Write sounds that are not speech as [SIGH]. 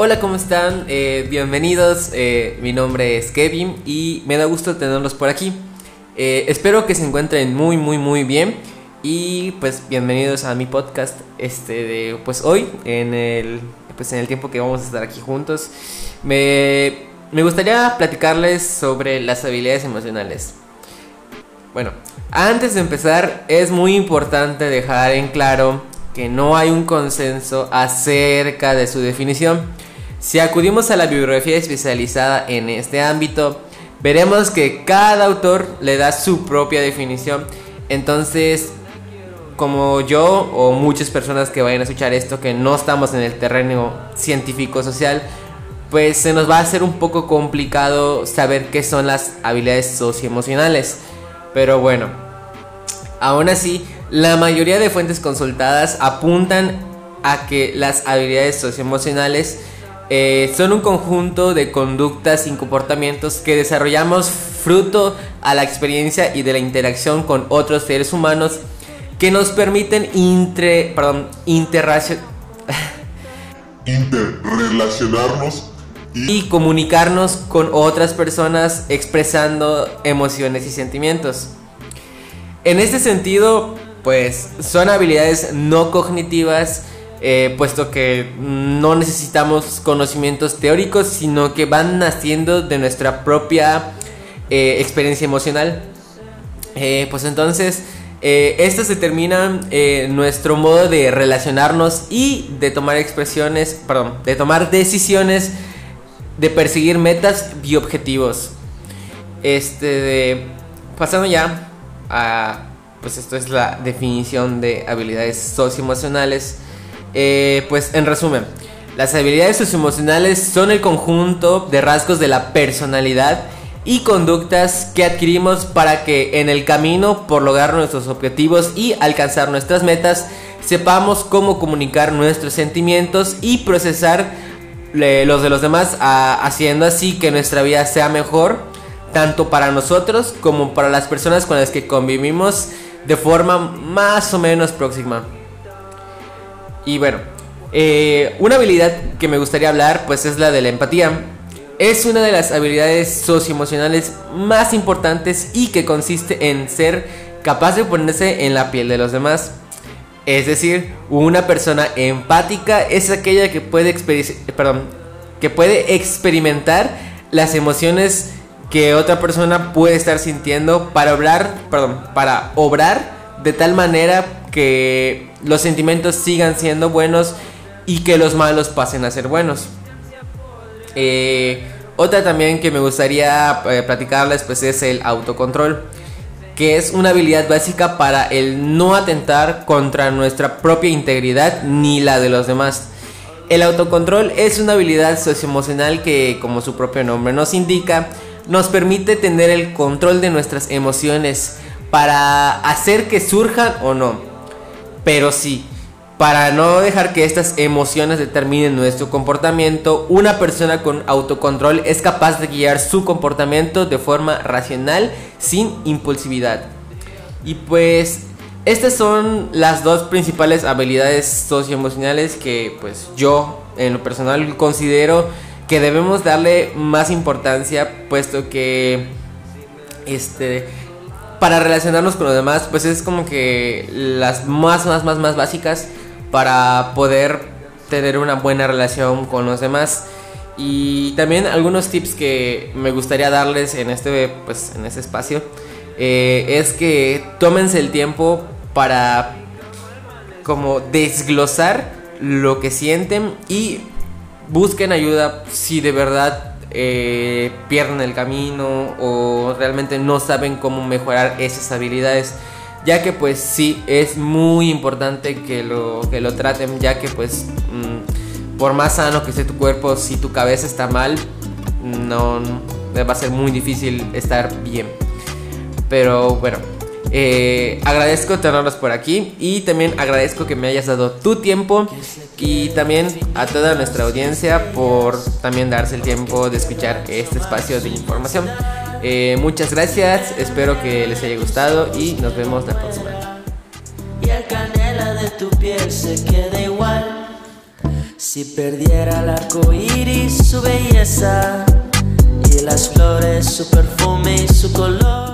Hola, ¿cómo están? Eh, bienvenidos, eh, mi nombre es Kevin y me da gusto tenerlos por aquí. Eh, espero que se encuentren muy, muy, muy bien y pues bienvenidos a mi podcast este de pues hoy en el pues en el tiempo que vamos a estar aquí juntos. Me, me gustaría platicarles sobre las habilidades emocionales. Bueno, antes de empezar es muy importante dejar en claro que no hay un consenso acerca de su definición. Si acudimos a la bibliografía especializada en este ámbito, veremos que cada autor le da su propia definición. Entonces, como yo o muchas personas que vayan a escuchar esto que no estamos en el terreno científico social, pues se nos va a hacer un poco complicado saber qué son las habilidades socioemocionales. Pero bueno, aún así, la mayoría de fuentes consultadas apuntan a que las habilidades socioemocionales eh, son un conjunto de conductas y comportamientos que desarrollamos fruto a la experiencia y de la interacción con otros seres humanos que nos permiten intre, perdón, [LAUGHS] interrelacionarnos y... y comunicarnos con otras personas expresando emociones y sentimientos. En este sentido, pues son habilidades no cognitivas eh, puesto que no necesitamos conocimientos teóricos, sino que van naciendo de nuestra propia eh, experiencia emocional. Eh, pues entonces, estas determinan nuestro modo de relacionarnos y de tomar expresiones, perdón, de tomar decisiones, de perseguir metas y objetivos. Este, de, pasando ya a, pues esto es la definición de habilidades socioemocionales. Eh, pues en resumen, las habilidades socioemocionales son el conjunto de rasgos de la personalidad y conductas que adquirimos para que en el camino por lograr nuestros objetivos y alcanzar nuestras metas sepamos cómo comunicar nuestros sentimientos y procesar los de los demás haciendo así que nuestra vida sea mejor tanto para nosotros como para las personas con las que convivimos de forma más o menos próxima. Y bueno, eh, una habilidad que me gustaría hablar pues es la de la empatía. Es una de las habilidades socioemocionales más importantes y que consiste en ser capaz de ponerse en la piel de los demás. Es decir, una persona empática es aquella que puede, perdón, que puede experimentar las emociones que otra persona puede estar sintiendo para obrar, perdón, para obrar de tal manera que los sentimientos sigan siendo buenos y que los malos pasen a ser buenos. Eh, otra también que me gustaría eh, platicarles pues es el autocontrol, que es una habilidad básica para el no atentar contra nuestra propia integridad ni la de los demás. El autocontrol es una habilidad socioemocional que, como su propio nombre nos indica, nos permite tener el control de nuestras emociones para hacer que surjan o no. Pero sí, para no dejar que estas emociones determinen nuestro comportamiento, una persona con autocontrol es capaz de guiar su comportamiento de forma racional sin impulsividad. Y pues estas son las dos principales habilidades socioemocionales que pues yo en lo personal considero que debemos darle más importancia puesto que este para relacionarnos con los demás, pues es como que las más, más, más, más básicas para poder tener una buena relación con los demás. Y también algunos tips que me gustaría darles en este, pues, en este espacio eh, es que tómense el tiempo para como desglosar lo que sienten y busquen ayuda si de verdad eh, pierden el camino o realmente no saben cómo mejorar esas habilidades. Ya que pues sí es muy importante que lo, que lo traten ya que pues mm, por más sano que esté tu cuerpo si tu cabeza está mal no va a ser muy difícil estar bien. Pero bueno eh, agradezco tenerlos por aquí y también agradezco que me hayas dado tu tiempo y también a toda nuestra audiencia por también darse el tiempo de escuchar este espacio de información. Eh, muchas gracias, espero que les haya gustado y nos vemos la próxima. Y el canela de tu piel se queda igual. Si perdiera el arco iris su belleza y las flores su perfume y su color.